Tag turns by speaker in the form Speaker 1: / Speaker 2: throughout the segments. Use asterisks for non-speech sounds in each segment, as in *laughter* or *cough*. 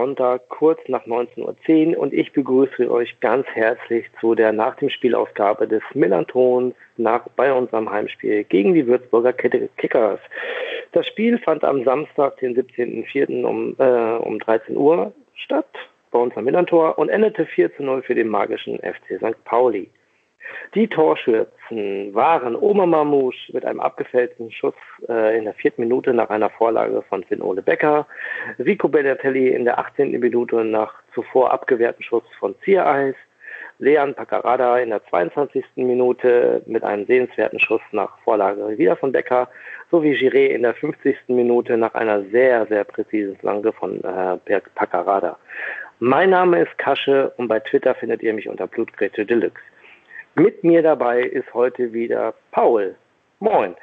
Speaker 1: Sonntag, kurz nach 19.10 Uhr und ich begrüße euch ganz herzlich zu der Nach dem Spielausgabe des Millantons nach, bei unserem Heimspiel gegen die Würzburger Kickers. Das Spiel fand am Samstag, den 17.04. um, äh, um 13 Uhr statt bei uns am Millantor und endete 4 zu 0 für den magischen FC St. Pauli. Die Torschützen waren Oma Mamouche mit einem abgefällten Schuss äh, in der vierten Minute nach einer Vorlage von Finn Ole Becker, Rico Bellatelli in der 18. Minute nach zuvor abgewehrten Schuss von Ziereis, Leon Paccarada in der 22. Minute mit einem sehenswerten Schuss nach Vorlage wieder von Becker sowie Giré in der 50. Minute nach einer sehr, sehr präzisen Flanke von äh, Paccarada. Mein Name ist Kasche und bei Twitter findet ihr mich unter Blutgrätsche Deluxe. Mit mir dabei ist heute wieder Paul. Moin.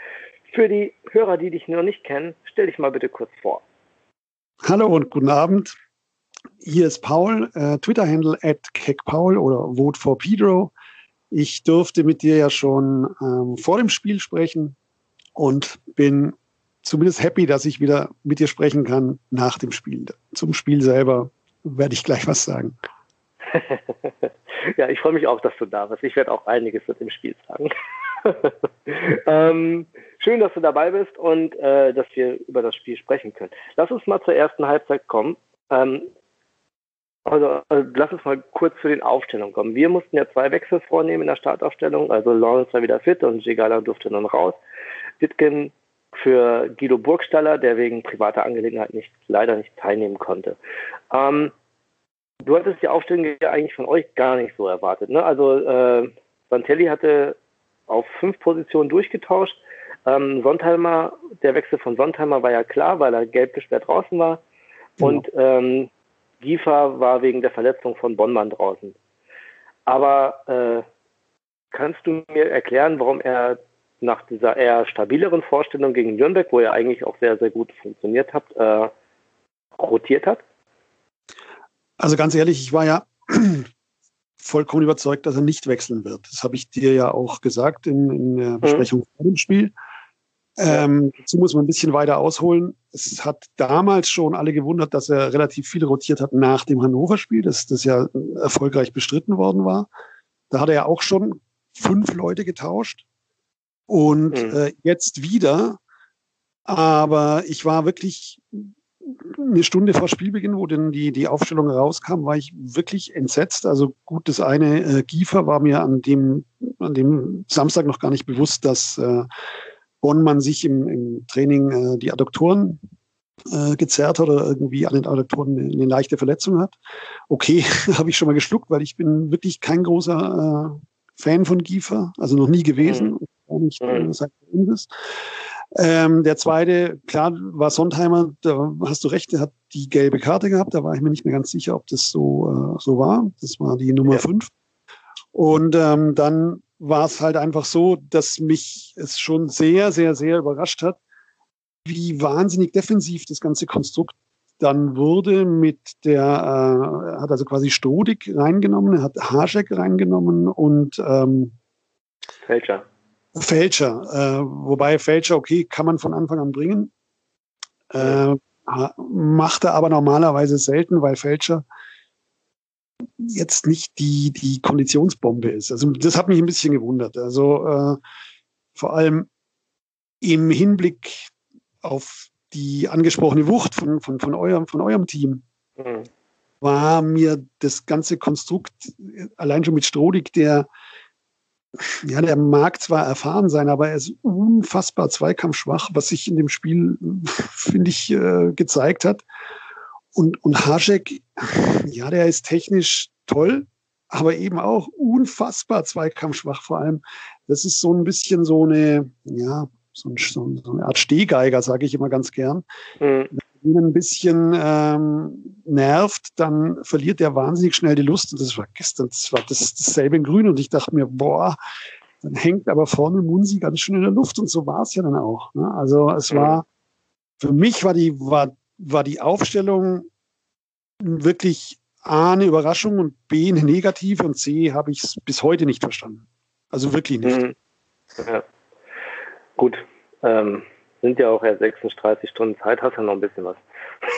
Speaker 1: Für die Hörer, die dich noch nicht kennen, stell dich mal bitte kurz vor.
Speaker 2: Hallo und guten Abend. Hier ist Paul, äh, Twitter-Handle at KeckPaul oder Vote for Pedro. Ich durfte mit dir ja schon ähm, vor dem Spiel sprechen und bin zumindest happy, dass ich wieder mit dir sprechen kann nach dem Spiel. Zum Spiel selber werde ich gleich was sagen. *laughs*
Speaker 1: ja, ich freue mich auch, dass du da bist. Ich werde auch einiges mit dem Spiel sagen. *laughs* ähm, schön, dass du dabei bist und äh, dass wir über das Spiel sprechen können. Lass uns mal zur ersten Halbzeit kommen. Ähm, also, also, lass uns mal kurz zu den Aufstellungen kommen. Wir mussten ja zwei Wechsel vornehmen in der Startaufstellung. Also Lawrence war wieder fit und Gigala durfte nun raus. Wittgen für Guido Burgstaller, der wegen privater Angelegenheit nicht, leider nicht teilnehmen konnte. Ähm, du hattest die Aufstellung ja eigentlich von euch gar nicht so erwartet. Ne? Also äh, Santelli hatte auf fünf Positionen durchgetauscht. Ähm, Sontheimer, der Wechsel von Sontheimer war ja klar, weil er gelb gesperrt draußen war. Genau. Und ähm, Giefer war wegen der Verletzung von Bonnmann draußen. Aber äh, kannst du mir erklären, warum er nach dieser eher stabileren Vorstellung gegen Nürnberg, wo er eigentlich auch sehr, sehr gut funktioniert hat, äh, rotiert hat?
Speaker 2: Also ganz ehrlich, ich war ja *clears throat* vollkommen überzeugt, dass er nicht wechseln wird. Das habe ich dir ja auch gesagt in, in der mhm. Besprechung vor dem Spiel. Ähm, dazu muss man ein bisschen weiter ausholen. Es hat damals schon alle gewundert, dass er relativ viel rotiert hat nach dem Hannover-Spiel, dass das ja erfolgreich bestritten worden war. Da hat er ja auch schon fünf Leute getauscht. Und mhm. äh, jetzt wieder. Aber ich war wirklich eine Stunde vor Spielbeginn, wo denn die, die Aufstellung rauskam, war ich wirklich entsetzt. Also gut, das eine äh, Giefer war mir an dem, an dem Samstag noch gar nicht bewusst, dass äh, Bonnmann sich im, im Training äh, die Adduktoren äh, gezerrt hat oder irgendwie an den Adduktoren eine, eine leichte Verletzung hat. Okay, *laughs* habe ich schon mal geschluckt, weil ich bin wirklich kein großer äh, Fan von Giefer, also noch nie gewesen. Mhm auch nicht mhm. seit ist. Ähm, der zweite, klar, war Sondheimer, da hast du recht, der hat die gelbe Karte gehabt, da war ich mir nicht mehr ganz sicher, ob das so, äh, so war. Das war die Nummer 5. Ja. Und ähm, dann war es halt einfach so, dass mich es schon sehr, sehr, sehr überrascht hat, wie wahnsinnig defensiv das ganze Konstrukt dann wurde mit der, äh, hat also quasi Stodik reingenommen, er hat Haschek reingenommen und ähm,
Speaker 1: Fälscher.
Speaker 2: Fälscher, äh, wobei Fälscher, okay, kann man von Anfang an bringen. Äh, macht er aber normalerweise selten, weil Fälscher jetzt nicht die, die Konditionsbombe ist. Also das hat mich ein bisschen gewundert. Also äh, vor allem im Hinblick auf die angesprochene Wucht von, von, von, eurem, von eurem Team mhm. war mir das ganze Konstrukt allein schon mit Strodig, der ja, der mag zwar erfahren sein, aber er ist unfassbar zweikampfschwach, was sich in dem Spiel, finde ich, äh, gezeigt hat. Und, und Haschek, ja, der ist technisch toll, aber eben auch unfassbar zweikampfschwach vor allem. Das ist so ein bisschen so eine, ja, so, ein, so eine Art Stehgeiger, sage ich immer ganz gern. Mhm ihn ein bisschen ähm, nervt, dann verliert er wahnsinnig schnell die Lust. Und das war gestern, das war das, dasselbe in Grün. Und ich dachte mir, boah, dann hängt aber vorne Munsi ganz schön in der Luft. Und so war es ja dann auch. Ne? Also es war, für mich war die, war, war die Aufstellung wirklich A, eine Überraschung und B, eine negative und C, habe ich es bis heute nicht verstanden. Also wirklich nicht. Mhm.
Speaker 1: Ja. Gut. Ähm, sind ja auch erst 36 Stunden Zeit, hast ja noch ein bisschen was.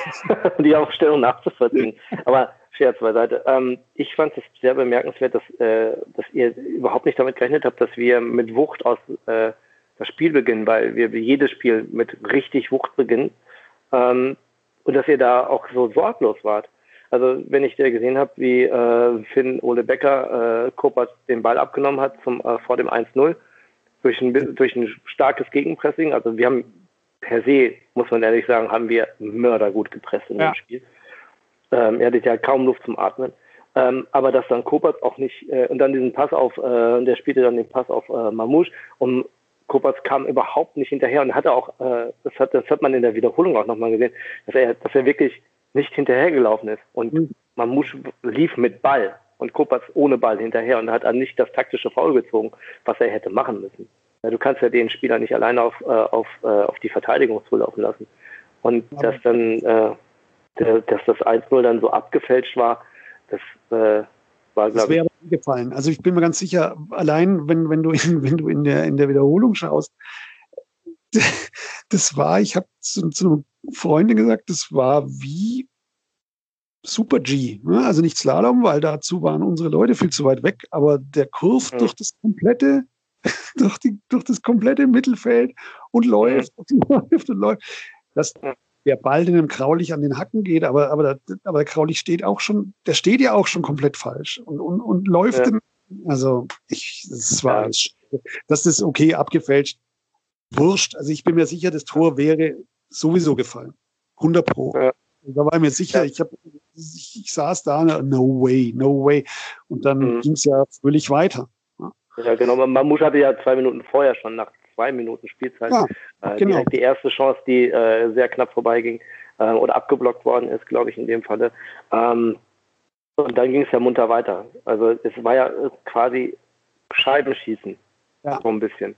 Speaker 1: *laughs* die Aufstellung nachzuvollziehen. Aber Scherz beiseite. Ähm, ich fand es sehr bemerkenswert, dass, äh, dass ihr überhaupt nicht damit gerechnet habt, dass wir mit Wucht aus äh, das Spiel beginnen, weil wir jedes Spiel mit richtig Wucht beginnen. Ähm, und dass ihr da auch so sorglos wart. Also wenn ich dir gesehen habe, wie äh, Finn Ole Becker äh, Kopat den Ball abgenommen hat zum, äh, vor dem 1-0 durch ein, durch ein starkes Gegenpressing. Also wir haben per se, muss man ehrlich sagen, haben wir mördergut gepresst in ja. dem Spiel. Ähm, er hatte ja kaum Luft zum Atmen. Ähm, aber dass dann Kopatz auch nicht, äh, und dann diesen Pass auf, äh, der spielte dann den Pass auf äh, Mamouche und Kopatz kam überhaupt nicht hinterher und hatte auch, äh, das, hat, das hat man in der Wiederholung auch nochmal gesehen, dass er, dass er wirklich nicht hinterhergelaufen ist. Und mhm. Mamouche lief mit Ball und Kopatz ohne Ball hinterher und hat dann nicht das taktische Foul gezogen, was er hätte machen müssen. Du kannst ja den Spieler nicht alleine auf, äh, auf, äh, auf die Verteidigung zulaufen lassen. Und dass dann, äh, dass das 1-0 dann so abgefälscht war, das äh, war,
Speaker 2: glaube ich. Das gefallen. Also ich bin mir ganz sicher, allein wenn, wenn du in, *laughs* wenn du in der, in der Wiederholung schaust, *laughs* das war, ich habe zu, zu einer Freundin gesagt, das war wie Super G. Ne? Also nicht Slalom, weil dazu waren unsere Leute viel zu weit weg, aber der Kurve mhm. durch das komplette *laughs* durch, die, durch das komplette Mittelfeld und läuft und *laughs* läuft und läuft. Dass der Ball dem Kraulich an den Hacken geht, aber, aber, der, aber der Kraulich steht auch schon, der steht ja auch schon komplett falsch und, und, und läuft. Ja. In, also, ich, das war, ja. das ist okay abgefälscht. Wurscht. Also, ich bin mir sicher, das Tor wäre sowieso gefallen. 100 Pro. Ja. Da war ich mir sicher, ich, hab, ich, ich saß da, no way, no way. Und dann mhm. ging es ja fröhlich weiter.
Speaker 1: Ja, genau. Mamouche hatte ja zwei Minuten vorher schon nach zwei Minuten Spielzeit ja, äh, genau. direkt die erste Chance, die äh, sehr knapp vorbeiging äh, oder abgeblockt worden ist, glaube ich, in dem Falle. Ähm, und dann ging es ja munter weiter. Also es war ja quasi Scheibenschießen, ja. so ein bisschen.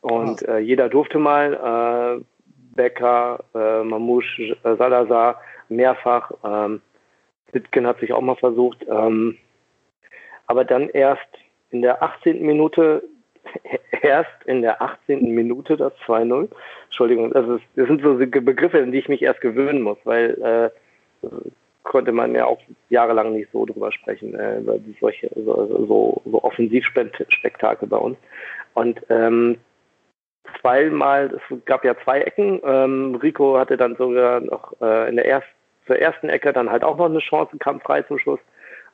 Speaker 1: Und ja. äh, jeder durfte mal, äh, Becker, äh, Mamouche, Salazar, mehrfach. Ähm, hat sich auch mal versucht. Ähm, aber dann erst in der 18. Minute, *laughs* erst in der 18. Minute das 2-0. Entschuldigung, also das sind so Begriffe, in die ich mich erst gewöhnen muss, weil äh, konnte man ja auch jahrelang nicht so drüber sprechen, äh, über solche so, so, so Offensivspektakel bei uns. Und ähm, zweimal, es gab ja zwei Ecken. Ähm, Rico hatte dann sogar noch äh, in der ersten zur ersten Ecke dann halt auch noch eine Chance, kam frei zum Schluss.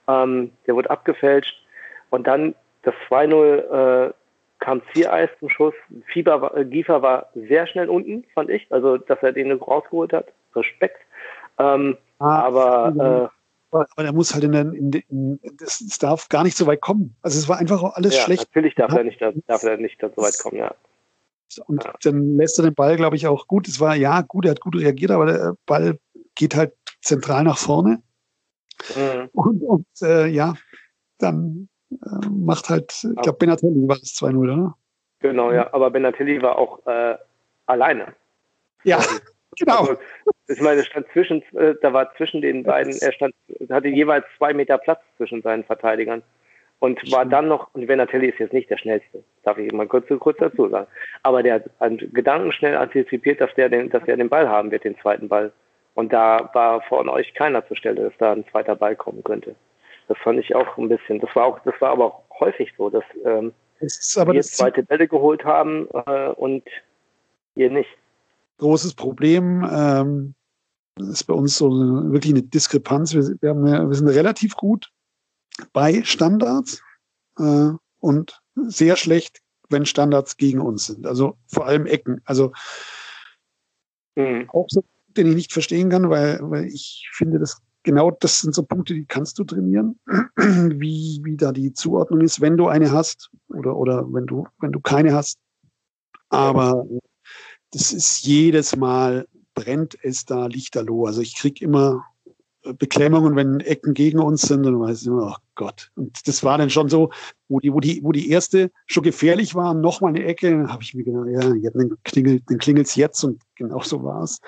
Speaker 1: Ähm, der wurde abgefälscht. Und dann das 2-0 äh, kam Ziereis zum Schuss. Fieber war, äh, Giefer war sehr schnell unten, fand ich. Also, dass er den rausgeholt hat. Respekt. Ähm, ah, aber,
Speaker 2: äh, aber er muss halt in, der, in, in das, das, darf gar nicht so weit kommen. Also es war einfach alles ja, schlecht.
Speaker 1: Natürlich darf er nicht, darf er nicht so weit kommen, ja.
Speaker 2: Und ja. dann lässt er den Ball, glaube ich, auch gut. Es war ja gut, er hat gut reagiert, aber der Ball geht halt zentral nach vorne. Mhm. Und, und äh, ja, dann äh, macht halt, ich glaube, Benatelli war das 2-0, oder?
Speaker 1: Genau, ja, aber Benatelli war auch äh, alleine.
Speaker 2: Ja, *laughs* genau. Also,
Speaker 1: ich meine, stand zwischen, äh, da war zwischen den beiden, er stand, hatte jeweils zwei Meter Platz zwischen seinen Verteidigern und war dann noch, und Benatelli ist jetzt nicht der schnellste, darf ich mal kurz, kurz dazu sagen, aber der hat gedankenschnell antizipiert, dass der den, dass er den Ball haben wird, den zweiten Ball. Und da war von euch keiner zur Stelle, dass da ein zweiter Ball kommen könnte. Das fand ich auch ein bisschen. Das war auch, das war aber auch häufig so, dass ähm, wir zweite Bälle geholt haben äh, und ihr nicht.
Speaker 2: Großes Problem ähm, ist bei uns so eine, wirklich eine Diskrepanz. Wir, wir, haben, wir sind relativ gut bei Standards äh, und sehr schlecht, wenn Standards gegen uns sind. Also vor allem Ecken. Also mhm. auch so, den ich nicht verstehen kann, weil, weil ich finde, das genau das sind so Punkte, die kannst du trainieren, *clears throat* wie, wie da die Zuordnung ist, wenn du eine hast oder, oder wenn du, wenn du keine hast. Aber das ist jedes Mal brennt es da lichterloh. Also ich krieg immer Beklemmungen, wenn Ecken gegen uns sind und weiß immer, oh Gott. Und das war dann schon so, wo die, wo die, wo die erste schon gefährlich war, noch mal eine Ecke, habe ich mir gedacht, ja, dann klingelt, dann klingelt's jetzt und genau so war es.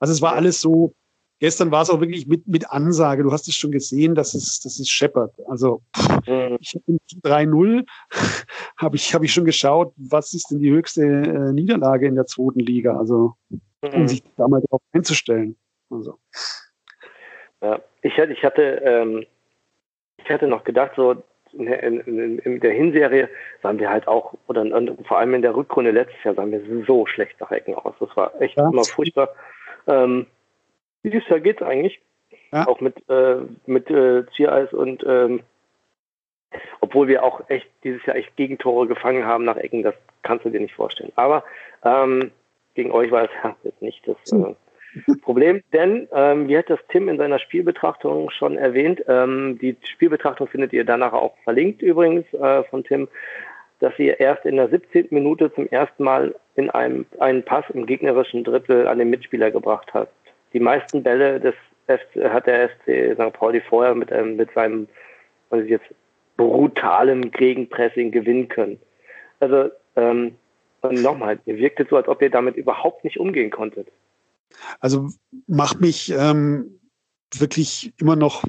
Speaker 2: Also es war alles so, gestern war es auch wirklich mit, mit Ansage. Du hast es schon gesehen, dass es, dass es scheppert. Also mhm. ich habe 3-0, habe ich, hab ich schon geschaut, was ist denn die höchste äh, Niederlage in der zweiten Liga? Also mhm. um sich da mal darauf einzustellen. Also.
Speaker 1: Ja, ich, ich hatte ähm, ich hatte noch gedacht, so in, in, in, der Hinserie sahen wir halt auch, oder vor allem in der Rückrunde letztes Jahr sahen wir so schlecht nach Ecken aus. Das war echt ja. immer furchtbar. Ähm, dieses Jahr geht's eigentlich. Ja. Auch mit, äh, mit äh, Ziereis und ähm, obwohl wir auch echt dieses Jahr echt Gegentore gefangen haben nach Ecken, das kannst du dir nicht vorstellen. Aber ähm, gegen euch war es ja *laughs* jetzt nicht das äh, Problem, denn ähm, wie hat das Tim in seiner Spielbetrachtung schon erwähnt, ähm, die Spielbetrachtung findet ihr danach auch verlinkt übrigens äh, von Tim, dass ihr erst in der 17. Minute zum ersten Mal in einem einen Pass im gegnerischen Drittel an den Mitspieler gebracht hat. Die meisten Bälle des FC, hat der FC St. Pauli vorher mit, ähm, mit seinem was ich jetzt brutalem Gegenpressing gewinnen können. Also ähm, nochmal, ihr wirktet so, als ob ihr damit überhaupt nicht umgehen konntet.
Speaker 2: Also macht mich ähm, wirklich immer noch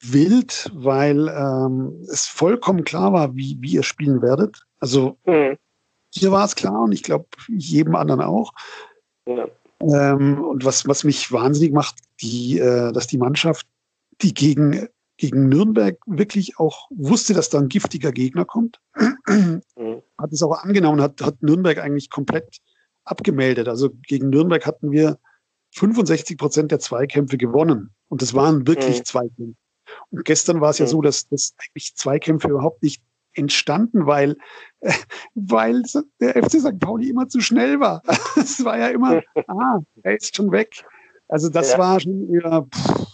Speaker 2: wild, weil ähm, es vollkommen klar war, wie, wie ihr spielen werdet. Also mhm. hier war es klar und ich glaube jedem anderen auch. Ja. Ähm, und was, was mich wahnsinnig macht, die, äh, dass die Mannschaft, die gegen, gegen Nürnberg wirklich auch wusste, dass da ein giftiger Gegner kommt, mhm. hat es auch angenommen, hat, hat Nürnberg eigentlich komplett abgemeldet. Also gegen Nürnberg hatten wir 65 Prozent der Zweikämpfe gewonnen. Und das waren wirklich mhm. Zweikämpfe. Und gestern war es ja mhm. so, dass, dass eigentlich Zweikämpfe überhaupt nicht entstanden, weil, äh, *laughs* weil der FC St. Pauli immer zu schnell war. *laughs* Es war ja immer, *laughs* ah, er ist schon weg. Also das ja. war schon eher. Pff,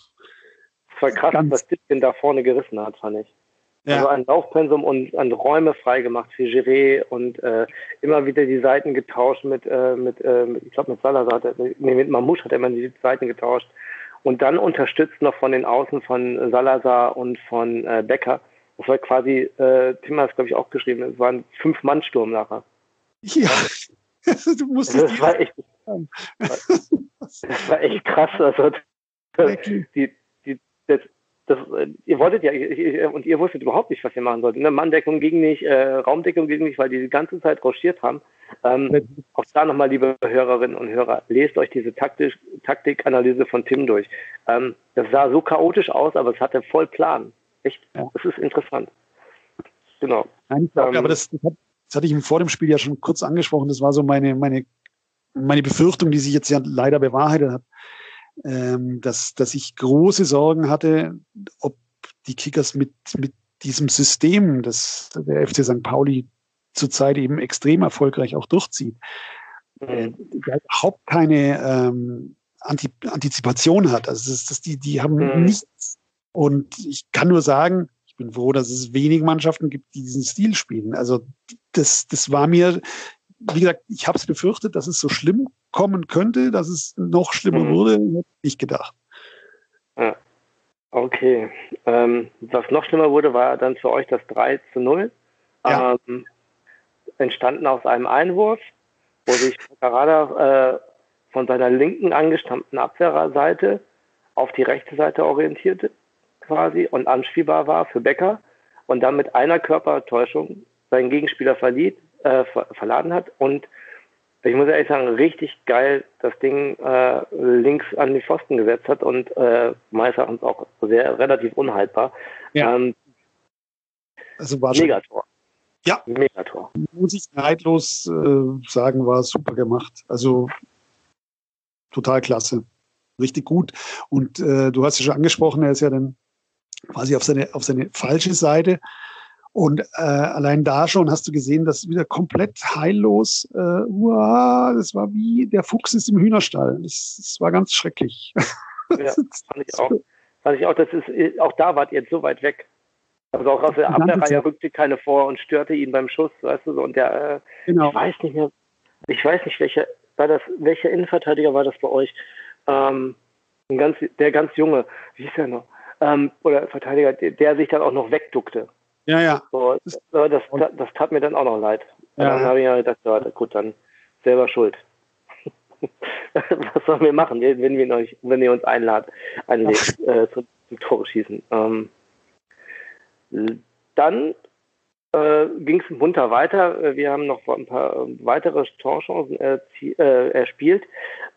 Speaker 1: das war krass, was Dittgen da vorne gerissen hat, fand ich. Ja. Also ein Laufpensum und an Räume freigemacht für Giré und äh, immer wieder die Seiten getauscht mit, äh, mit äh, ich glaube mit Salazar, hat er, nee, mit Mamouche hat er immer die Seiten getauscht und dann unterstützt noch von den Außen von Salazar und von äh, Becker. Das war quasi, äh, Tim hat es glaube ich auch geschrieben, es war ein Fünf-Mann-Sturm nachher.
Speaker 2: Ja, *laughs* du musst
Speaker 1: das war echt, *laughs* das war echt krass. Also, die, die, das, das, äh, ihr wolltet ja, ich, und ihr wusstet überhaupt nicht, was ihr machen solltet. Ne? Manndeckung ging nicht, äh, Raumdeckung ging nicht, weil die die ganze Zeit rochiert haben. Ähm, auch da nochmal, liebe Hörerinnen und Hörer, lest euch diese Taktik, Taktikanalyse von Tim durch. Ähm, das sah so chaotisch aus, aber es hatte voll Plan. Echt, ja. das ist interessant.
Speaker 2: Genau. Nein, glaube, ähm, aber das, das, hatte ich vor dem Spiel ja schon kurz angesprochen. Das war so meine, meine, meine Befürchtung, die sich jetzt ja leider bewahrheitet hat ähm, dass, dass ich große Sorgen hatte, ob die Kickers mit, mit diesem System, das der FC St. Pauli zurzeit eben extrem erfolgreich auch durchzieht, äh, überhaupt keine ähm, Antizipation hat. Also das, das, die, die haben mhm. nichts. Und ich kann nur sagen, ich bin froh, dass es wenig Mannschaften gibt, die diesen Stil spielen. Also das, das war mir, wie gesagt, ich habe es befürchtet, dass es so schlimm kommen könnte, dass es noch schlimmer mhm. wurde, hätte ich nicht gedacht.
Speaker 1: Ja. Okay. Ähm, was noch schlimmer wurde, war dann für euch das 3 zu 0. Ja. Ähm, entstanden aus einem Einwurf, wo sich Carrada äh, von seiner linken angestammten Abwehrseite auf die rechte Seite orientierte quasi und anspielbar war für Becker und dann mit einer Körpertäuschung seinen Gegenspieler verliet, äh, ver verladen hat und ich muss ehrlich sagen, richtig geil das Ding äh, links an die Pfosten gesetzt hat und äh, meines Erachtens auch sehr relativ unhaltbar. Ja. Ähm,
Speaker 2: also war Megator. Ja. Megator. Muss ich neidlos äh, sagen, war super gemacht. Also total klasse. Richtig gut. Und äh, du hast ja schon angesprochen, er ist ja dann quasi auf seine, auf seine falsche Seite und äh, allein da schon hast du gesehen, dass wieder komplett heillos, äh, uah, das war wie der Fuchs ist im Hühnerstall. Das, das war ganz schrecklich.
Speaker 1: Ja, fand ich *laughs* auch. Fand ich auch, das ist, auch da wart ihr jetzt so weit weg. Also auch aus der Abwehrreihe rückte keine vor und störte ihn beim Schuss, weißt du so. Und der, äh, genau. ich weiß nicht mehr, ich weiß nicht, welcher, war das, welcher Innenverteidiger war das bei euch? Ähm, ganz, der ganz junge, wie hieß der noch? Ähm, oder Verteidiger, der, der sich dann auch noch wegduckte.
Speaker 2: Ja, ja.
Speaker 1: So, das, das, das, tat mir dann auch noch leid. Ja, dann habe ich ja gedacht, ja, gut, dann selber schuld. *laughs* was sollen wir machen, wenn wir, euch, wenn ihr uns einladet, einlädt, *laughs* äh, zum, zum Tore schießen? Ähm, dann äh, ging es munter weiter. Wir haben noch ein paar weitere Torchancen äh, erspielt.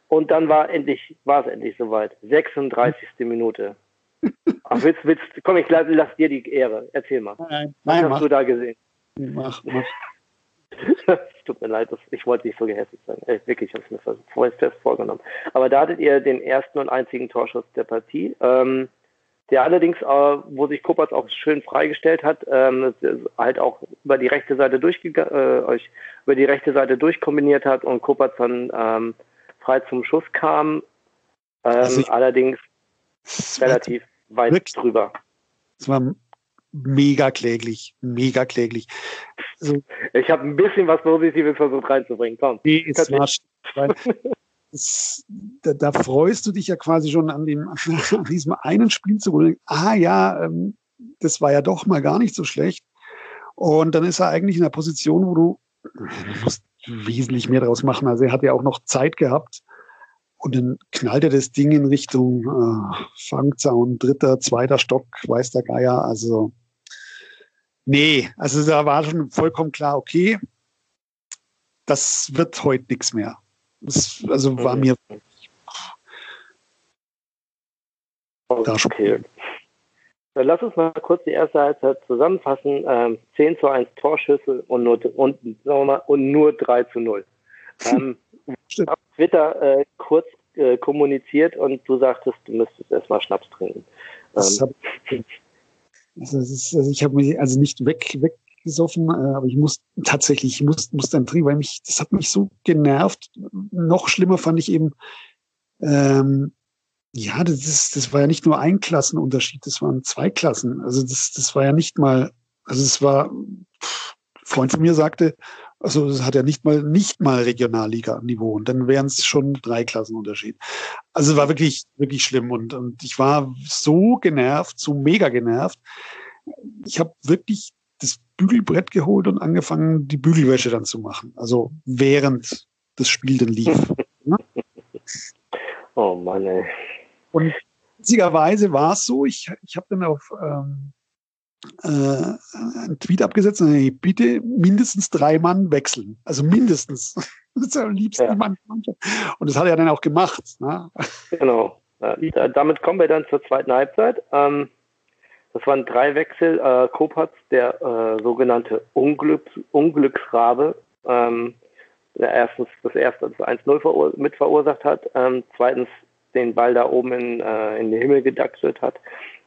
Speaker 1: Und dann war endlich, war es endlich soweit. 36. Minute. *laughs* Ach, willst, willst, komm, ich lass, lass dir die Ehre. Erzähl mal.
Speaker 2: Nein, Was hast
Speaker 1: mach. du da gesehen?
Speaker 2: Mach, mach. *laughs*
Speaker 1: Tut mir leid, ich wollte nicht so gehässig sein. Äh, wirklich, ich habe es mir fest vorgenommen. Aber da hattet ihr den ersten und einzigen Torschuss der Partie. Ähm, der allerdings, äh, wo sich Kopatz auch schön freigestellt hat, ähm, halt auch über die rechte Seite durchgegangen, äh, euch über die rechte Seite durchkombiniert hat und Kopatz dann ähm, frei zum Schuss kam. Ähm, also allerdings relativ weit wirklich, drüber.
Speaker 2: Es war mega kläglich, mega kläglich.
Speaker 1: Also, ich habe ein bisschen was Positives versucht reinzubringen. Komm.
Speaker 2: Nee, es war, es, da, da, freust du dich ja quasi schon an, dem, an diesem einen Spiel zu denken, ah ja, ähm, das war ja doch mal gar nicht so schlecht. Und dann ist er eigentlich in einer Position, wo du, du musst wesentlich mehr draus machen. Also er hat ja auch noch Zeit gehabt. Und dann knallt er das Ding in Richtung äh, Fangzaun, dritter, zweiter Stock, weiß der Geier. Also, nee, also da war schon vollkommen klar, okay, das wird heute nichts mehr. Das, also war mir.
Speaker 1: Okay. Dann lass uns mal kurz die erste Halbzeit zusammenfassen. Ähm, 10 zu 1 Torschüsse und nur, und, sagen wir mal, und nur 3 zu 0. *laughs* Ähm, auf Twitter äh, kurz äh, kommuniziert und du sagtest, du müsstest erstmal Schnaps trinken.
Speaker 2: Ähm. Also, ist, also ich habe mich also nicht weg, weggesoffen, äh, aber ich muss tatsächlich, ich muss, muss dann trinken, weil mich, das hat mich so genervt. Noch schlimmer fand ich eben, ähm, ja, das, ist, das war ja nicht nur ein Klassenunterschied, das waren zwei Klassen. Also das, das war ja nicht mal, also es war, pff, Freund von mir sagte, also es hat ja nicht mal nicht mal Regionalliga-Niveau und dann wären es schon drei Klassenunterschied. Also es war wirklich wirklich schlimm und und ich war so genervt, so mega genervt. Ich habe wirklich das Bügelbrett geholt und angefangen, die Bügelwäsche dann zu machen. Also während das Spiel dann lief. *laughs*
Speaker 1: oh Mann, ey.
Speaker 2: Und witzigerweise war es so, ich, ich habe dann auf ähm, äh, einen Tweet abgesetzt und hey, bitte mindestens drei Mann wechseln. Also mindestens. *laughs* Das ist ja am liebsten ja. Mann. Und das hat er dann auch gemacht. Ne?
Speaker 1: Genau. Ja, damit kommen wir dann zur zweiten Halbzeit. Ähm, das waren drei Wechsel. Äh, Kopatz, der äh, sogenannte Unglücks Unglücksrabe, ähm, der erstens das erste das 1-0 verur mit verursacht hat, ähm, zweitens den Ball da oben in, äh, in den Himmel gedachselt hat,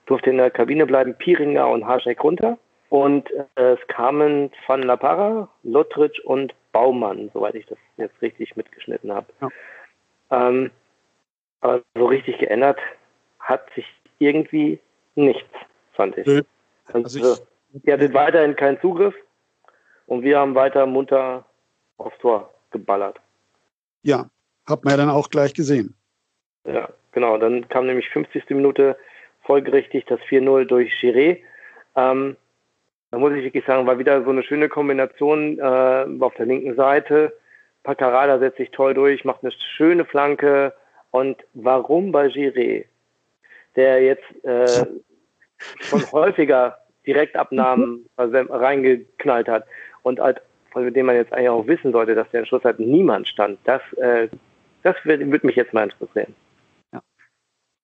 Speaker 1: durfte in der Kabine bleiben, Piringer und Haschek runter. Und äh, es kamen Van La Parra, Lottridge und Baumann, soweit ich das jetzt richtig mitgeschnitten habe. Ja. Ähm, aber so richtig geändert hat sich irgendwie nichts, fand ich. Nö. Also, ich, ihr hattet weiterhin keinen Zugriff und wir haben weiter munter aufs Tor geballert.
Speaker 2: Ja, hat man ja dann auch gleich gesehen.
Speaker 1: Ja, genau. Dann kam nämlich 50. Minute folgerichtig das 4-0 durch Giré. Ähm, da muss ich wirklich sagen, war wieder so eine schöne Kombination äh, auf der linken Seite. Paccarada setzt sich toll durch, macht eine schöne Flanke. Und warum bei Giré, der jetzt äh, schon *laughs* häufiger Direktabnahmen reingeknallt hat und halt, von dem man jetzt eigentlich auch wissen sollte, dass der Schluss halt niemand stand, das, äh, das würde würd mich jetzt mal interessieren.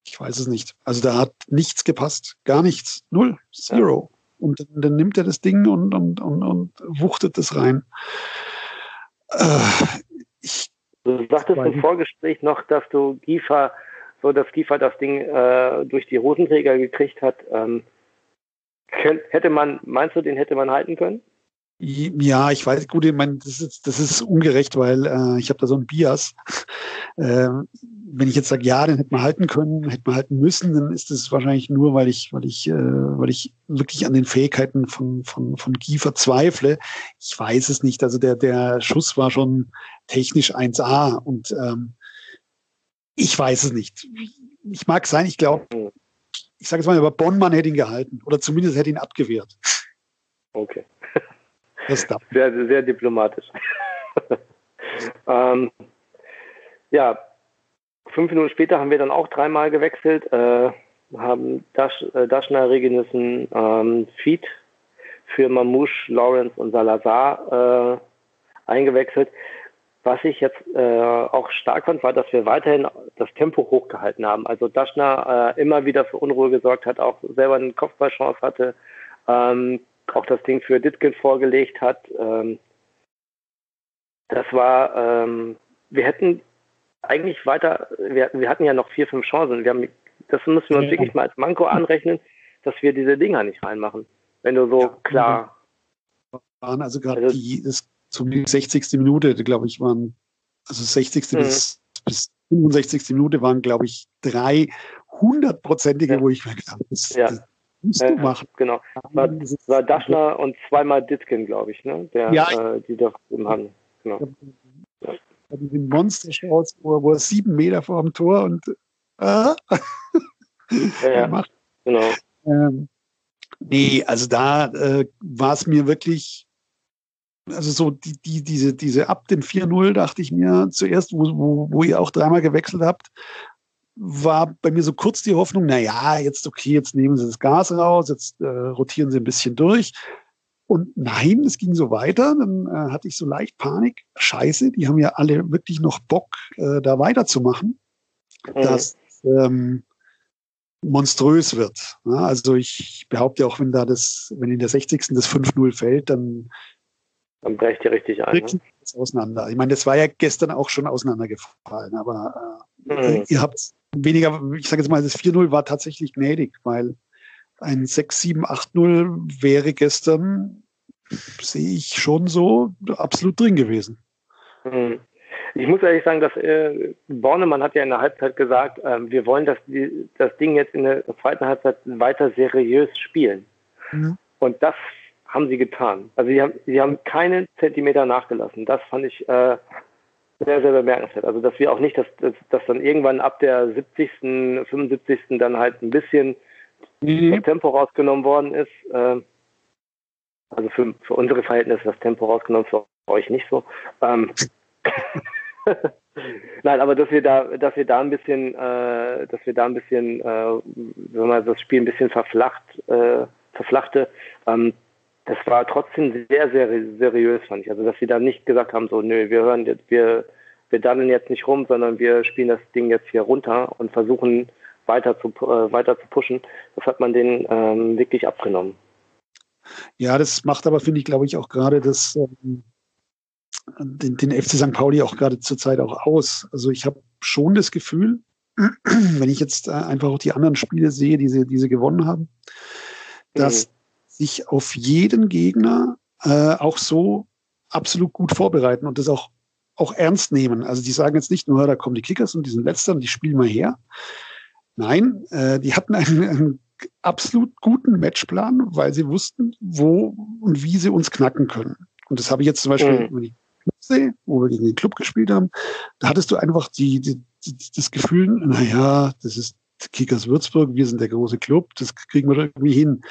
Speaker 2: Ich weiß es nicht. Also da hat nichts gepasst. Gar nichts. Null. Zero. Ja. Und dann, dann, nimmt er das Ding und, und, und, und wuchtet es rein.
Speaker 1: Äh, ich, du sagtest im Vorgespräch noch, dass du Giefer, so dass Giefer das Ding äh, durch die Hosenträger gekriegt hat. Ähm, hätte man, meinst du, den hätte man halten können?
Speaker 2: Ja, ich weiß, gut, ich meine, das ist, das ist ungerecht, weil äh, ich habe da so ein Bias. Äh, wenn ich jetzt sage, ja, den hätte man halten können, hätte man halten müssen, dann ist es wahrscheinlich nur, weil ich, weil ich, äh, weil ich wirklich an den Fähigkeiten von, von, von Kiefer zweifle. Ich weiß es nicht. Also der, der Schuss war schon technisch 1A und ähm, ich weiß es nicht. Ich mag sein, ich glaube, ich sage es mal, aber Bonnmann hätte ihn gehalten oder zumindest hätte ihn abgewehrt.
Speaker 1: Okay. Sehr, sehr diplomatisch. *laughs* ähm, ja, fünf Minuten später haben wir dann auch dreimal gewechselt, äh, haben Dasch, äh, Daschner, Regenissen, ähm, Feed für Mamouche, Lawrence und Salazar äh, eingewechselt. Was ich jetzt äh, auch stark fand, war, dass wir weiterhin das Tempo hochgehalten haben. Also Daschner äh, immer wieder für Unruhe gesorgt hat, auch selber eine Kopfballchance hatte, ähm, auch das Ding für Ditkin vorgelegt hat. Ähm, das war, ähm, wir hätten eigentlich weiter, wir, wir hatten ja noch vier, fünf Chancen. Wir haben, das müssen wir uns ja. wirklich mal als Manko anrechnen, dass wir diese Dinger nicht reinmachen. Wenn du so ja, klar.
Speaker 2: Also gerade also, die, das zum 60. Minute, glaube ich, waren, also 60. Mhm. Bis, bis 65. Minute waren, glaube ich, drei hundertprozentige, ja. wo ich mir gedacht habe, das, ja. das musst du machen.
Speaker 1: Genau. War, war Daschner und zweimal Ditkin, glaube ich, ne? Der, ja, äh, die doch im haben. Genau.
Speaker 2: Ja. Diese Monster-Shows, wo, wo er sieben Meter vor dem Tor und äh, ja,
Speaker 1: ja. *laughs* macht. Genau.
Speaker 2: Ähm, nee, also da äh, war es mir wirklich also so die, die, diese, diese ab dem 4-0 dachte ich mir zuerst, wo, wo, wo ihr auch dreimal gewechselt habt, war bei mir so kurz die Hoffnung, na ja, jetzt okay, jetzt nehmen sie das Gas raus, jetzt äh, rotieren sie ein bisschen durch. Und nein, es ging so weiter. Dann äh, hatte ich so leicht Panik. Scheiße, die haben ja alle wirklich noch Bock, äh, da weiterzumachen. Mhm. Das ähm, monströs wird. Ja, also ich behaupte auch, wenn da das, wenn in der 60. das 5-0 fällt, dann
Speaker 1: dann brecht ihr richtig ein.
Speaker 2: Ne? auseinander. Ich meine, das war ja gestern auch schon auseinandergefallen, aber äh, mhm. ihr habt weniger, ich sage jetzt mal, das 4-0 war tatsächlich gnädig, weil ein 6-7-8-0 wäre gestern, sehe ich schon so, absolut drin gewesen.
Speaker 1: Mhm. Ich muss ehrlich sagen, dass äh, Bornemann hat ja in der Halbzeit gesagt, äh, wir wollen das, die, das Ding jetzt in der zweiten Halbzeit weiter seriös spielen. Mhm. Und das haben sie getan. Also sie haben, sie haben keinen Zentimeter nachgelassen. Das fand ich äh, sehr, sehr bemerkenswert. Also dass wir auch nicht, dass, dass, dass dann irgendwann ab der 70., 75. dann halt ein bisschen mhm. das Tempo rausgenommen worden ist. Äh, also für, für unsere Verhältnisse das Tempo rausgenommen, für euch nicht so. Ähm, *laughs* Nein, aber dass wir da, dass wir da ein bisschen, äh, dass wir da ein bisschen, äh, wenn man das Spiel ein bisschen verflacht, äh, verflachte, ähm, das war trotzdem sehr, sehr seriös, fand ich. Also, dass sie da nicht gesagt haben, so, nö, wir hören jetzt, wir, wir daddeln jetzt nicht rum, sondern wir spielen das Ding jetzt hier runter und versuchen weiter zu, äh, weiter zu pushen. Das hat man denen ähm, wirklich abgenommen.
Speaker 2: Ja, das macht aber, finde ich, glaube ich, auch gerade das, ähm, den, den FC St. Pauli auch gerade zurzeit auch aus. Also ich habe schon das Gefühl, *clears throat* wenn ich jetzt äh, einfach auch die anderen Spiele sehe, die sie, die sie gewonnen haben, dass mhm sich auf jeden Gegner äh, auch so absolut gut vorbereiten und das auch, auch ernst nehmen. Also die sagen jetzt nicht nur, da kommen die Kickers und die sind letzter und die spielen mal her. Nein, äh, die hatten einen, einen absolut guten Matchplan, weil sie wussten, wo und wie sie uns knacken können. Und das habe ich jetzt zum Beispiel, mhm. wenn ich sehe, wo wir gegen den Club gespielt haben, da hattest du einfach die, die, die das Gefühl, naja, das ist Kickers Würzburg, wir sind der große Club, das kriegen wir irgendwie hin.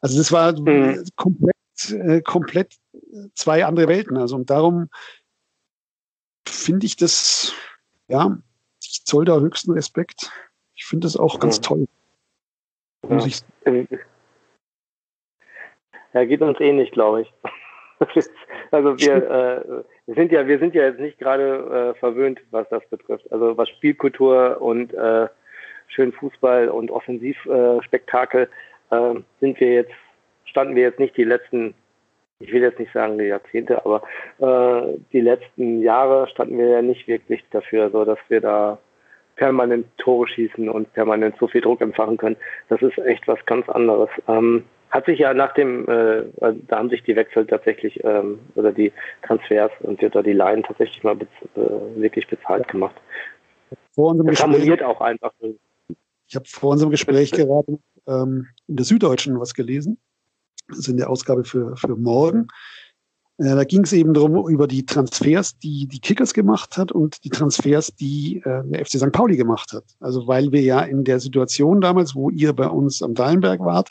Speaker 2: Also das war mhm. komplett, äh, komplett zwei andere Welten. Also und darum finde ich das, ja, ich zoll da höchsten Respekt. Ich finde das auch ganz mhm. toll.
Speaker 1: Ja. Ich ja, geht uns ähnlich, glaube ich. also wir, *laughs* äh, wir sind ja, wir sind ja jetzt nicht gerade äh, verwöhnt, was das betrifft. Also was Spielkultur und äh, schönen Fußball und Offensivspektakel äh, sind wir jetzt, standen wir jetzt nicht die letzten, ich will jetzt nicht sagen die Jahrzehnte, aber äh, die letzten Jahre standen wir ja nicht wirklich dafür, so dass wir da permanent Tore schießen und permanent so viel Druck empfangen können. Das ist echt was ganz anderes. Ähm, hat sich ja nach dem, äh, also da haben sich die Wechsel tatsächlich ähm, oder die Transfers und oder die Laien tatsächlich mal bez äh, wirklich bezahlt gemacht.
Speaker 2: Vor unserem
Speaker 1: das harmoniert auch einfach.
Speaker 2: Ich habe vor unserem Gespräch *laughs* gerade ähm, in der Süddeutschen was gelesen. Das ist in der Ausgabe für, für morgen. Äh, da ging es eben darum, über die Transfers, die die Kickers gemacht hat und die Transfers, die äh, der FC St. Pauli gemacht hat. Also weil wir ja in der Situation damals, wo ihr bei uns am Dallenberg wart,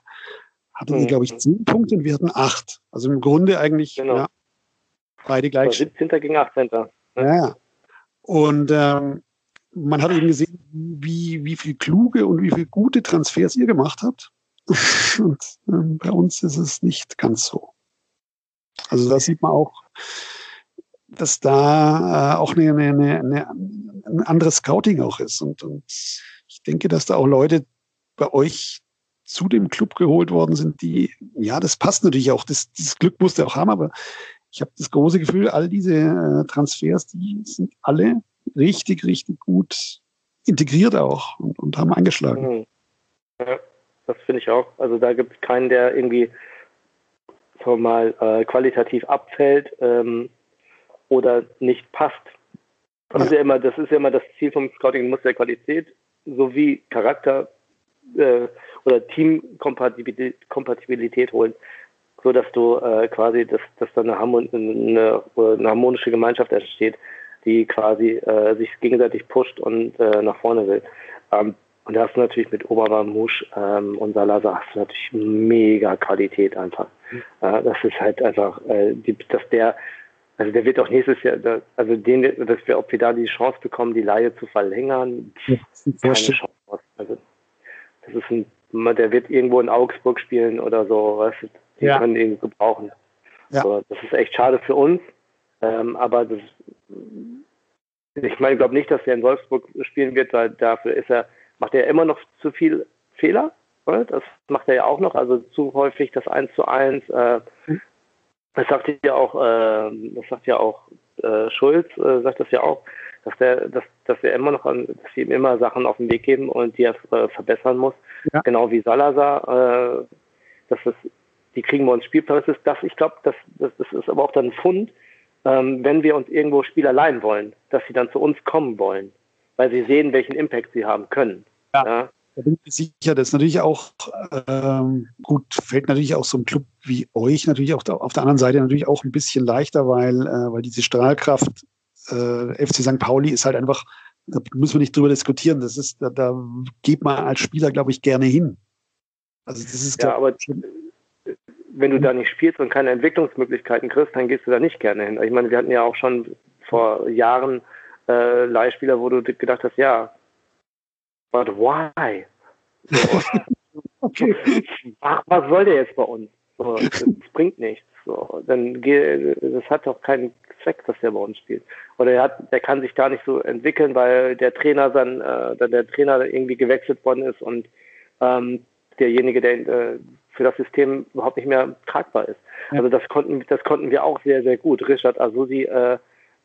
Speaker 2: hatten mhm. ihr, glaube ich, zehn Punkte und wir hatten acht. Also im Grunde eigentlich genau. ja, beide gleich.
Speaker 1: 17. gegen 18.
Speaker 2: Ja. Und ähm, man hat eben gesehen, wie, wie viel kluge und wie viel gute Transfers ihr gemacht habt. *laughs* Und ähm, bei uns ist es nicht ganz so. Also da sieht man auch, dass da äh, auch eine, eine, eine, ein anderes Scouting auch ist. Und, und ich denke, dass da auch Leute bei euch zu dem Club geholt worden sind, die, ja, das passt natürlich auch. Das, das Glück musste auch haben, aber ich habe das große Gefühl, all diese äh, Transfers, die sind alle richtig, richtig gut integriert auch und, und haben eingeschlagen.
Speaker 1: Mhm. Ja, das finde ich auch. Also da gibt es keinen, der irgendwie so mal äh, qualitativ abfällt ähm, oder nicht passt. Das, ja. ist ja immer, das ist ja immer das Ziel vom Scouting, muss ja Qualität sowie Charakter äh, oder Teamkompatibilität holen, so dass du äh, quasi, dass, dass da eine, Harmon eine, eine, harmonische Gemeinschaft entsteht, die quasi äh, sich gegenseitig pusht und äh, nach vorne will. Ähm, und da hast du natürlich mit Oberwarmusch ähm, und Salazar hast du natürlich mega Qualität einfach. Äh, das ist halt einfach, äh, die, dass der, also der wird auch nächstes Jahr, da, also den, dass wir, ob wir da die Chance bekommen, die Laie zu verlängern, ja, keine Chance. Also das ist ein, der wird irgendwo in Augsburg spielen oder so, weißt du, die ja. können ihn gebrauchen. Ja. So, das ist echt schade für uns, ähm, aber das, ich meine, ich glaube nicht, dass er in Wolfsburg spielen wird, weil dafür ist er, macht er immer noch zu viel Fehler. Oder? Das macht er ja auch noch, also zu häufig das 1 zu 1. Äh, das sagt ja auch, äh, das sagt ja auch äh, Schulz, äh, sagt das ja auch, dass der, dass, dass wir immer noch an, dass wir ihm immer Sachen auf den Weg geben und die er äh, verbessern muss. Ja. Genau wie Salazar, äh, dass das, die kriegen wir uns Spielplatz ist. Das, ich glaube, das, das, das ist aber auch dann ein Fund, ähm, wenn wir uns irgendwo Spieler leihen wollen, dass sie dann zu uns kommen wollen, weil sie sehen, welchen Impact sie haben können. Ja. ja.
Speaker 2: Da bin ich sicher, das ist natürlich auch ähm, gut, fällt natürlich auch so ein Club wie euch natürlich auch da, auf der anderen Seite natürlich auch ein bisschen leichter, weil, äh, weil diese Strahlkraft äh, FC St. Pauli ist halt einfach, da müssen wir nicht drüber diskutieren. Das ist, da, da geht man als Spieler, glaube ich, gerne hin.
Speaker 1: Also das ist ja, aber wenn du da nicht spielst und keine Entwicklungsmöglichkeiten kriegst, dann gehst du da nicht gerne hin. Ich meine, wir hatten ja auch schon vor Jahren äh, Leihspieler, wo du gedacht hast, ja, but why? So. okay. *laughs* Ach, was soll der jetzt bei uns? So, das bringt nichts. So, dann das hat doch keinen Zweck, dass der bei uns spielt. Oder er hat, der kann sich da nicht so entwickeln, weil der Trainer dann, äh, der Trainer irgendwie gewechselt worden ist und ähm, derjenige, der äh, für das System überhaupt nicht mehr tragbar ist. Ja. Also das konnten, das konnten wir auch sehr, sehr gut. Richard Asusi äh,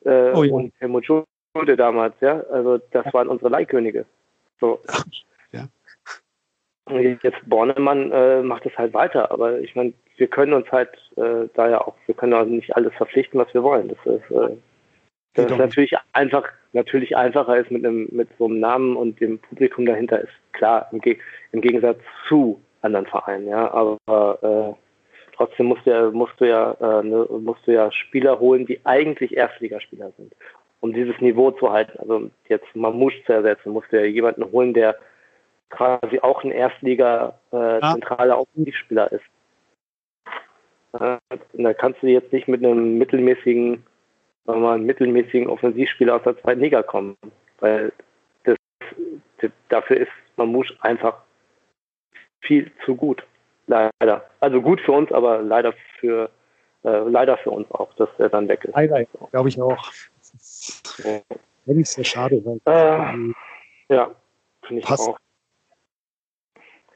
Speaker 1: äh, oh, ja. und Helmut Schulde damals, ja. Also das ja. waren unsere Leihkönige. So. Ja. Jetzt Bornemann äh, macht es halt weiter, aber ich meine, wir können uns halt äh, da ja auch, wir können also nicht alles verpflichten, was wir wollen. Das ist, äh, das ist natürlich einfach, natürlich einfacher ist mit einem, mit so einem Namen und dem Publikum dahinter ist klar, im, Ge im Gegensatz zu anderen Vereinen, ja, aber äh, trotzdem musst du ja, musst du ja, äh, ne, musst du ja Spieler holen, die eigentlich Erstligaspieler sind, um dieses Niveau zu halten. Also jetzt Mamouche zu ersetzen, musst du ja jemanden holen, der quasi auch ein Erstliga äh, zentraler Offensivspieler ist. Da kannst du jetzt nicht mit einem mittelmäßigen, sagen wir mal, mittelmäßigen Offensivspieler aus der zweiten Liga kommen, weil das, das, dafür ist Mamouche einfach viel zu gut. Leider. Also gut für uns, aber leider für äh, leider für uns auch, dass er dann weg ist.
Speaker 2: Leider, glaube ich auch. Das ist, ja. sehr schade. Weil
Speaker 1: äh, ja, finde ich passt. auch.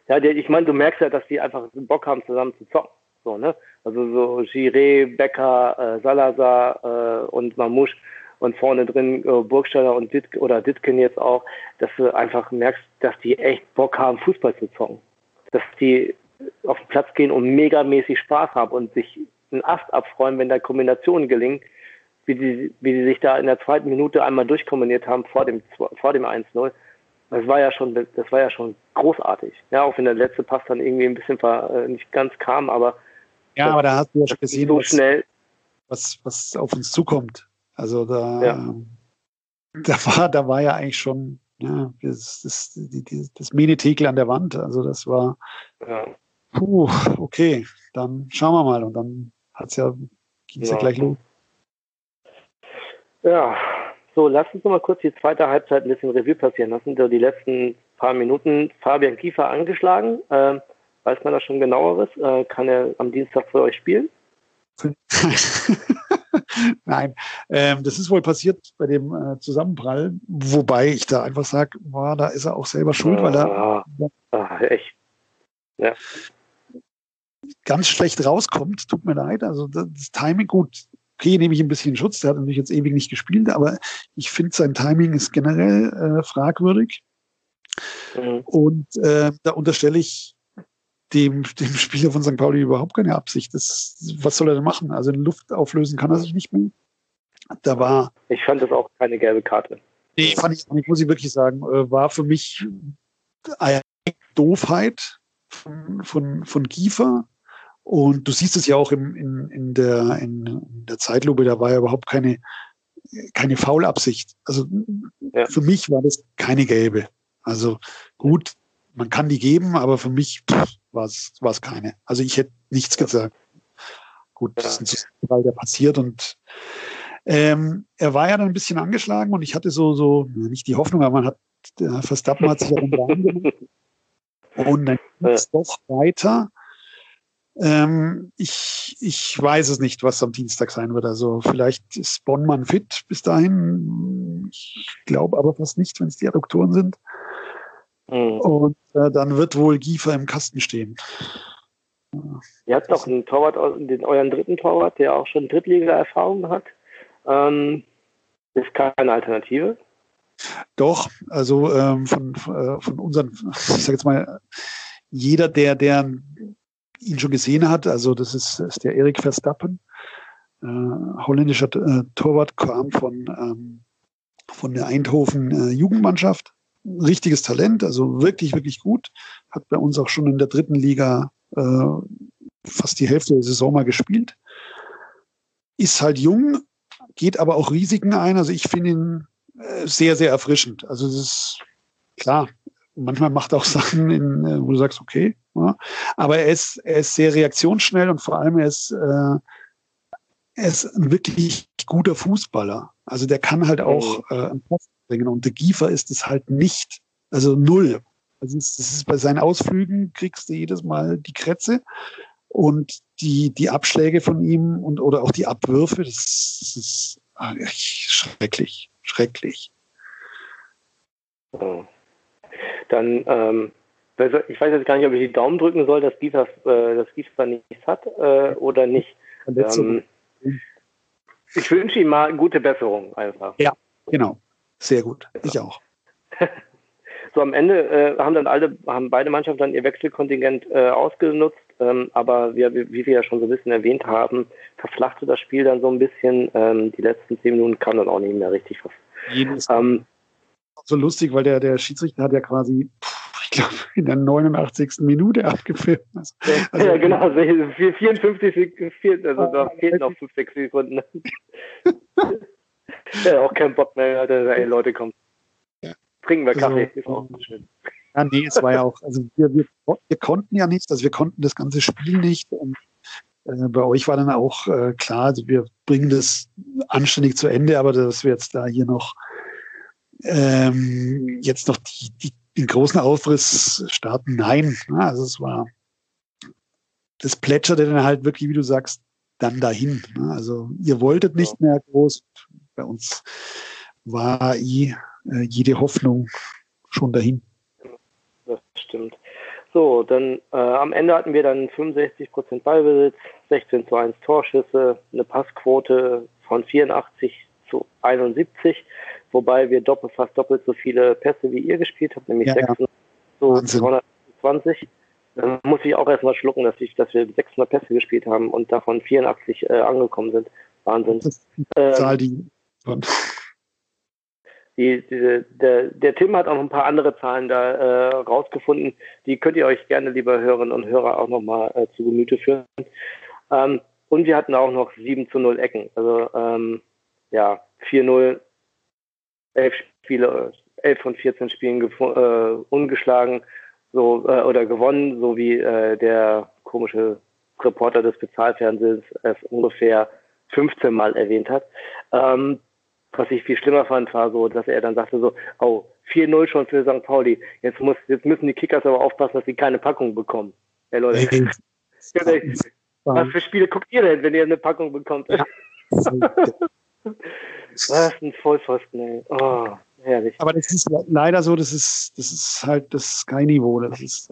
Speaker 1: Ja, ich meine, du merkst ja, dass die einfach Bock haben, zusammen zu zocken. So, ne? Also so Giré, Becker, äh, Salazar äh, und Mamouche und vorne drin äh, Burgstaller und Dit oder Ditken jetzt auch, dass du einfach merkst, dass die echt Bock haben, Fußball zu zocken. Dass die auf den Platz gehen und megamäßig Spaß haben und sich einen Ast abfreuen, wenn da Kombinationen gelingen, wie die, wie die sich da in der zweiten Minute einmal durchkombiniert haben vor dem, vor dem 1-0. Das war ja schon, das war ja schon großartig. Ja, auch wenn der letzte Pass dann irgendwie ein bisschen äh, nicht ganz kam, aber
Speaker 2: ja, aber da hast du ja schon gesehen, so schnell. Was, was auf uns zukommt. Also da, ja. *laughs* da war, da war ja eigentlich schon ja, das, das, die, das Mini-Tekel an der Wand. Also das war, ja. puh, okay, dann schauen wir mal. Und dann hat's ja, ging es ja. ja. gleich los.
Speaker 1: Ja, So, lass uns noch mal kurz die zweite Halbzeit ein bisschen Revue passieren lassen. So die letzten paar Minuten Fabian Kiefer angeschlagen. Ähm, weiß man da schon genaueres? Äh, kann er am Dienstag für euch spielen? *laughs* *laughs*
Speaker 2: Nein, ähm, das ist wohl passiert bei dem äh, Zusammenprall, wobei ich da einfach sage, da ist er auch selber schuld, weil er
Speaker 1: ah, ah, echt. Ja.
Speaker 2: ganz schlecht rauskommt. Tut mir leid. Also das, das Timing gut. Okay, nehme ich ein bisschen Schutz. Der hat natürlich jetzt ewig nicht gespielt, aber ich finde, sein Timing ist generell äh, fragwürdig. Mhm. Und äh, da unterstelle ich dem, dem Spieler von St. Pauli überhaupt keine Absicht. Das, was soll er denn machen? Also in Luft auflösen kann er sich nicht mehr. Da war.
Speaker 1: Ich fand das auch keine gelbe Karte.
Speaker 2: Nee, fand ich nicht, muss ich wirklich sagen. Äh, war für mich eine Doofheit von, von, von Giefer. Und du siehst es ja auch im, in, in, der, in, der Zeitlupe, da war ja überhaupt keine, keine Faulabsicht. Also ja. für mich war das keine gelbe. Also gut, man kann die geben, aber für mich war es keine. Also ich hätte nichts gesagt. Gut, das ist ein Fall, der passiert und ähm, er war ja dann ein bisschen angeschlagen und ich hatte so, so, nicht die Hoffnung, aber man hat, der Verstappen hat sich ja dann gemacht. Und dann ging es doch weiter. Ähm, ich, ich weiß es nicht, was am Dienstag sein wird. Also vielleicht ist Bonnmann fit bis dahin. Ich glaube aber fast nicht, wenn es die Adduktoren sind. Mhm. Und äh, dann wird wohl Giefer im Kasten stehen.
Speaker 1: Ihr habt doch einen Torwart, den, euren dritten Torwart, der auch schon Drittliga-Erfahrung hat. Ähm, ist keine Alternative.
Speaker 2: Doch, also ähm, von, äh, von unseren, ich sage jetzt mal, jeder, der, der ihn schon gesehen hat, also das ist, ist der Erik Verstappen, äh, holländischer äh, Torwart, kam von, ähm, von der Eindhoven äh, Jugendmannschaft richtiges Talent, also wirklich, wirklich gut. Hat bei uns auch schon in der dritten Liga äh, fast die Hälfte der Saison mal gespielt. Ist halt jung, geht aber auch Risiken ein. Also ich finde ihn äh, sehr, sehr erfrischend. Also es ist klar, manchmal macht er auch *laughs* Sachen, in, äh, wo du sagst, okay. Ja. Aber er ist, er ist sehr reaktionsschnell und vor allem er ist, äh, er ist ein wirklich guter Fußballer. Also der kann halt auch mhm. äh, einen Post bringen. Und der Giefer ist es halt nicht. Also null. Also es ist bei seinen Ausflügen kriegst du jedes Mal die Krätze und die, die Abschläge von ihm und oder auch die Abwürfe, das, das ist ah, schrecklich, schrecklich.
Speaker 1: Oh. Dann, ähm, ich weiß jetzt gar nicht, ob ich die Daumen drücken soll, dass Giefer, äh, dass Giefer nichts hat äh, oder nicht. Ähm, ich wünsche ihm mal gute Besserung einfach.
Speaker 2: Ja, genau. Sehr gut. Ich auch. *laughs*
Speaker 1: So am Ende äh, haben dann alle, haben beide Mannschaften dann ihr Wechselkontingent äh, ausgenutzt, ähm, aber wie, wie, wir ja schon so ein bisschen erwähnt haben, verflachte das Spiel dann so ein bisschen. Ähm, die letzten zehn Minuten kam dann auch nicht mehr richtig was.
Speaker 2: Ähm, so lustig, weil der, der Schiedsrichter hat ja quasi, ich glaube, *laughs* in der 89. Minute abgefilmt.
Speaker 1: Also, *laughs* also, ja, genau, 54, also da fehlten noch 5, 6 Sekunden. *laughs* Ja, auch keinen Bock mehr. Alter. Ey, Leute, kommt. Ja. Trinken wir Kaffee. Also, ist auch schön.
Speaker 2: Ja, nee, es war ja auch, also wir, wir, wir konnten ja nicht, also wir konnten das ganze Spiel nicht. Und äh, bei euch war dann auch äh, klar, also wir bringen das anständig zu Ende, aber dass wir jetzt da hier noch ähm, jetzt noch die, die, den großen Aufriss starten, nein. Also es war, das plätscherte dann halt wirklich, wie du sagst, dann dahin. Also ihr wolltet nicht mehr groß, bei uns war eh, äh, jede Hoffnung schon dahin.
Speaker 1: Das stimmt. So, dann äh, am Ende hatten wir dann 65 Prozent Ballbesitz, 16 zu 1 Torschüsse, eine Passquote von 84 zu 71, wobei wir doppelt, fast doppelt so viele Pässe wie ihr gespielt habt, nämlich ja, 600 ja. zu 220. Dann muss ich auch erstmal schlucken, dass, ich, dass wir 600 Pässe gespielt haben und davon 84 äh, angekommen sind. Wahnsinn. Das ist die Zahl, die *laughs* die, die, der, der Tim hat auch noch ein paar andere Zahlen da äh, rausgefunden. Die könnt ihr euch gerne, lieber Hörerinnen und Hörer, auch nochmal äh, zu Gemüte führen. Ähm, und wir hatten auch noch 7 zu 0 Ecken. Also ähm, ja, 4-0, 11 Spiele, 11 von 14 Spielen äh, ungeschlagen so äh, oder gewonnen, so wie äh, der komische Reporter des Bezahlfernsehens es ungefähr 15 Mal erwähnt hat. Ähm, was ich viel schlimmer fand, war so, dass er dann sagte so, oh, 4-0 schon für St. Pauli. Jetzt muss, jetzt müssen die Kickers aber aufpassen, dass sie keine Packung bekommen. Ey Leute. was für Spiele guckt ihr denn, wenn ihr eine Packung bekommt? Ja. *laughs* Was ein Vollpfosten, ey. Oh, herrlich.
Speaker 2: Aber das ist leider so, das ist, das ist halt das Sky-Niveau. Das ist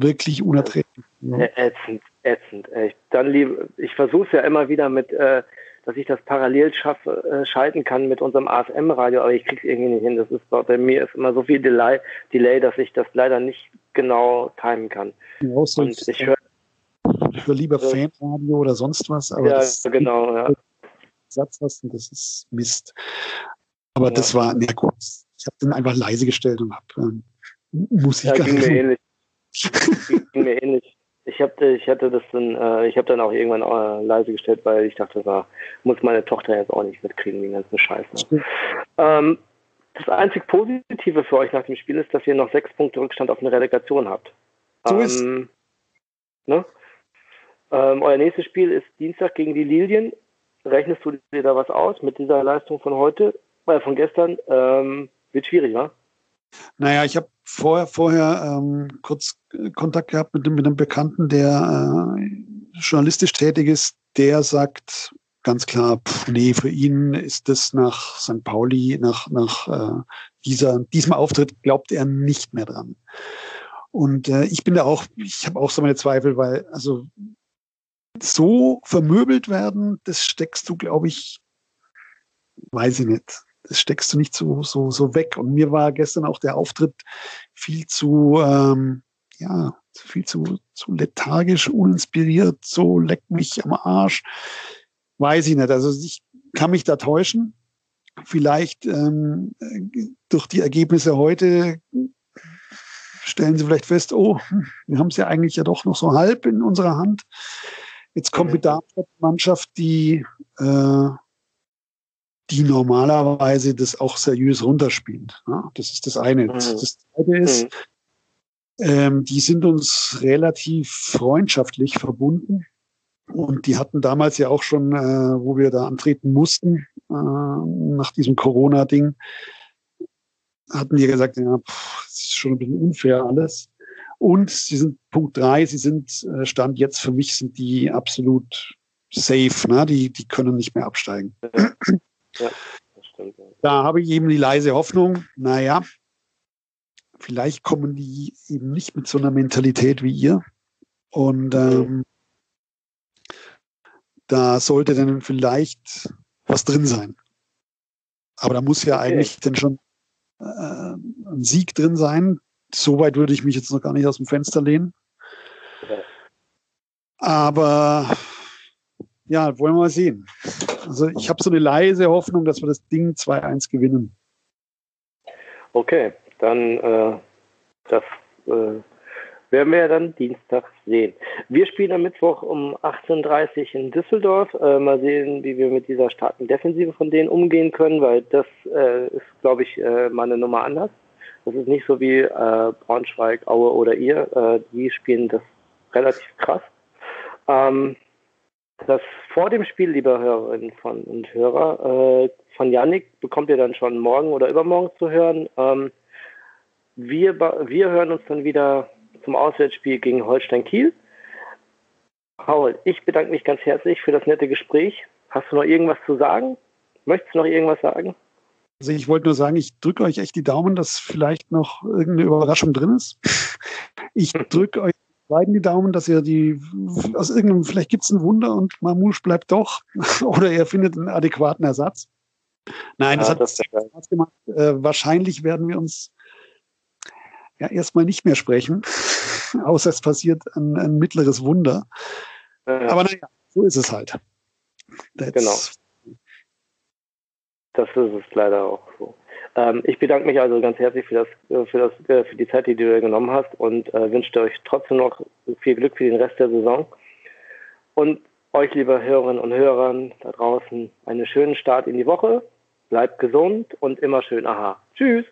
Speaker 2: wirklich unerträglich.
Speaker 1: Ja. Ätzend, ätzend. Ey. Dann liebe, ich versuche es ja immer wieder mit, äh, dass ich das parallel schaffe, äh, schalten kann mit unserem ASM-Radio, aber ich krieg's irgendwie nicht hin. Das ist bei mir ist immer so viel Delay, Delay, dass ich das leider nicht genau timen kann.
Speaker 2: Ja, Und ich höre höre lieber Fanradio oder sonst was, aber
Speaker 1: ja, genau, ja.
Speaker 2: Satz hast und das ist Mist. Aber ja. das war, na gut, ich habe den einfach leise gestellt und habe ähm, Musik.
Speaker 1: Ja, ging mir ähnlich. *laughs* ging mir ähnlich. Ich habe ich hatte das dann, äh, ich habe dann auch irgendwann äh, leise gestellt, weil ich dachte, da muss meine Tochter jetzt auch nicht mitkriegen, den ganzen Scheiß. Ne? Ähm, das einzig Positive für euch nach dem Spiel ist, dass ihr noch sechs Punkte Rückstand auf eine Relegation habt.
Speaker 2: So ähm, ist. Ne?
Speaker 1: Ähm, euer nächstes Spiel ist Dienstag gegen die Lilien rechnest du dir da was aus mit dieser Leistung von heute, äh, von gestern? Ähm, wird schwierig, wa?
Speaker 2: Naja, ich habe vorher, vorher ähm, kurz Kontakt gehabt mit, mit einem Bekannten, der äh, journalistisch tätig ist, der sagt ganz klar, pff, nee, für ihn ist das nach St. Pauli, nach, nach äh, dieser, diesem Auftritt glaubt er nicht mehr dran. Und äh, ich bin da auch, ich habe auch so meine Zweifel, weil, also so vermöbelt werden, das steckst du, glaube ich, weiß ich nicht. Das steckst du nicht so, so, so weg. Und mir war gestern auch der Auftritt viel zu, ähm, ja, viel zu, zu lethargisch, uninspiriert, so leck mich am Arsch. Weiß ich nicht. Also ich kann mich da täuschen. Vielleicht ähm, durch die Ergebnisse heute stellen sie vielleicht fest, oh, wir haben es ja eigentlich ja doch noch so halb in unserer Hand. Jetzt kommt mit Darmstadt eine Mannschaft, die, äh, die normalerweise das auch seriös runterspielt. Ja, das ist das eine. Das, mhm. das zweite ist, ähm, die sind uns relativ freundschaftlich verbunden. Und die hatten damals ja auch schon, äh, wo wir da antreten mussten, äh, nach diesem Corona-Ding, hatten die gesagt, ja, pff, das ist schon ein bisschen unfair alles. Und sie sind Punkt drei, sie sind äh, Stand jetzt für mich sind die absolut safe, ne? die, die können nicht mehr absteigen. Ja, das stimmt. Da habe ich eben die leise Hoffnung, naja, vielleicht kommen die eben nicht mit so einer Mentalität wie ihr. Und ähm, da sollte dann vielleicht was drin sein. Aber da muss ja okay. eigentlich dann schon äh, ein Sieg drin sein, so weit würde ich mich jetzt noch gar nicht aus dem Fenster lehnen. Aber ja, wollen wir mal sehen. Also ich habe so eine leise Hoffnung, dass wir das Ding 2-1 gewinnen.
Speaker 1: Okay, dann äh, das äh, werden wir ja dann Dienstag sehen. Wir spielen am Mittwoch um 18.30 Uhr in Düsseldorf. Äh, mal sehen, wie wir mit dieser starken Defensive von denen umgehen können, weil das äh, ist, glaube ich, äh, mal eine Nummer anders. Das ist nicht so wie äh, Braunschweig, Aue oder ihr. Die spielen das relativ krass. Ähm, das vor dem Spiel, liebe Hörerinnen von, und Hörer, äh, von Yannick bekommt ihr dann schon morgen oder übermorgen zu hören. Ähm, wir, wir hören uns dann wieder zum Auswärtsspiel gegen Holstein Kiel. Paul, ich bedanke mich ganz herzlich für das nette Gespräch. Hast du noch irgendwas zu sagen? Möchtest du noch irgendwas sagen?
Speaker 2: Also ich wollte nur sagen, ich drücke euch echt die Daumen, dass vielleicht noch irgendeine Überraschung drin ist. Ich drücke euch beiden die Daumen, dass ihr die aus irgendeinem, vielleicht gibt es ein Wunder und Mamouche bleibt doch *laughs* oder ihr findet einen adäquaten Ersatz. Nein, das ja, hat das Spaß gemacht. Äh, wahrscheinlich werden wir uns ja erstmal nicht mehr sprechen, *laughs* außer es passiert ein, ein mittleres Wunder. Ja. Aber naja, so ist es halt.
Speaker 1: That's genau. Das ist es leider auch so. Ähm, ich bedanke mich also ganz herzlich für, das, äh, für, das, äh, für die Zeit, die du dir genommen hast und äh, wünsche euch trotzdem noch viel Glück für den Rest der Saison. Und euch, liebe Hörerinnen und Hörer da draußen, einen schönen Start in die Woche. Bleibt gesund und immer schön aha. Tschüss.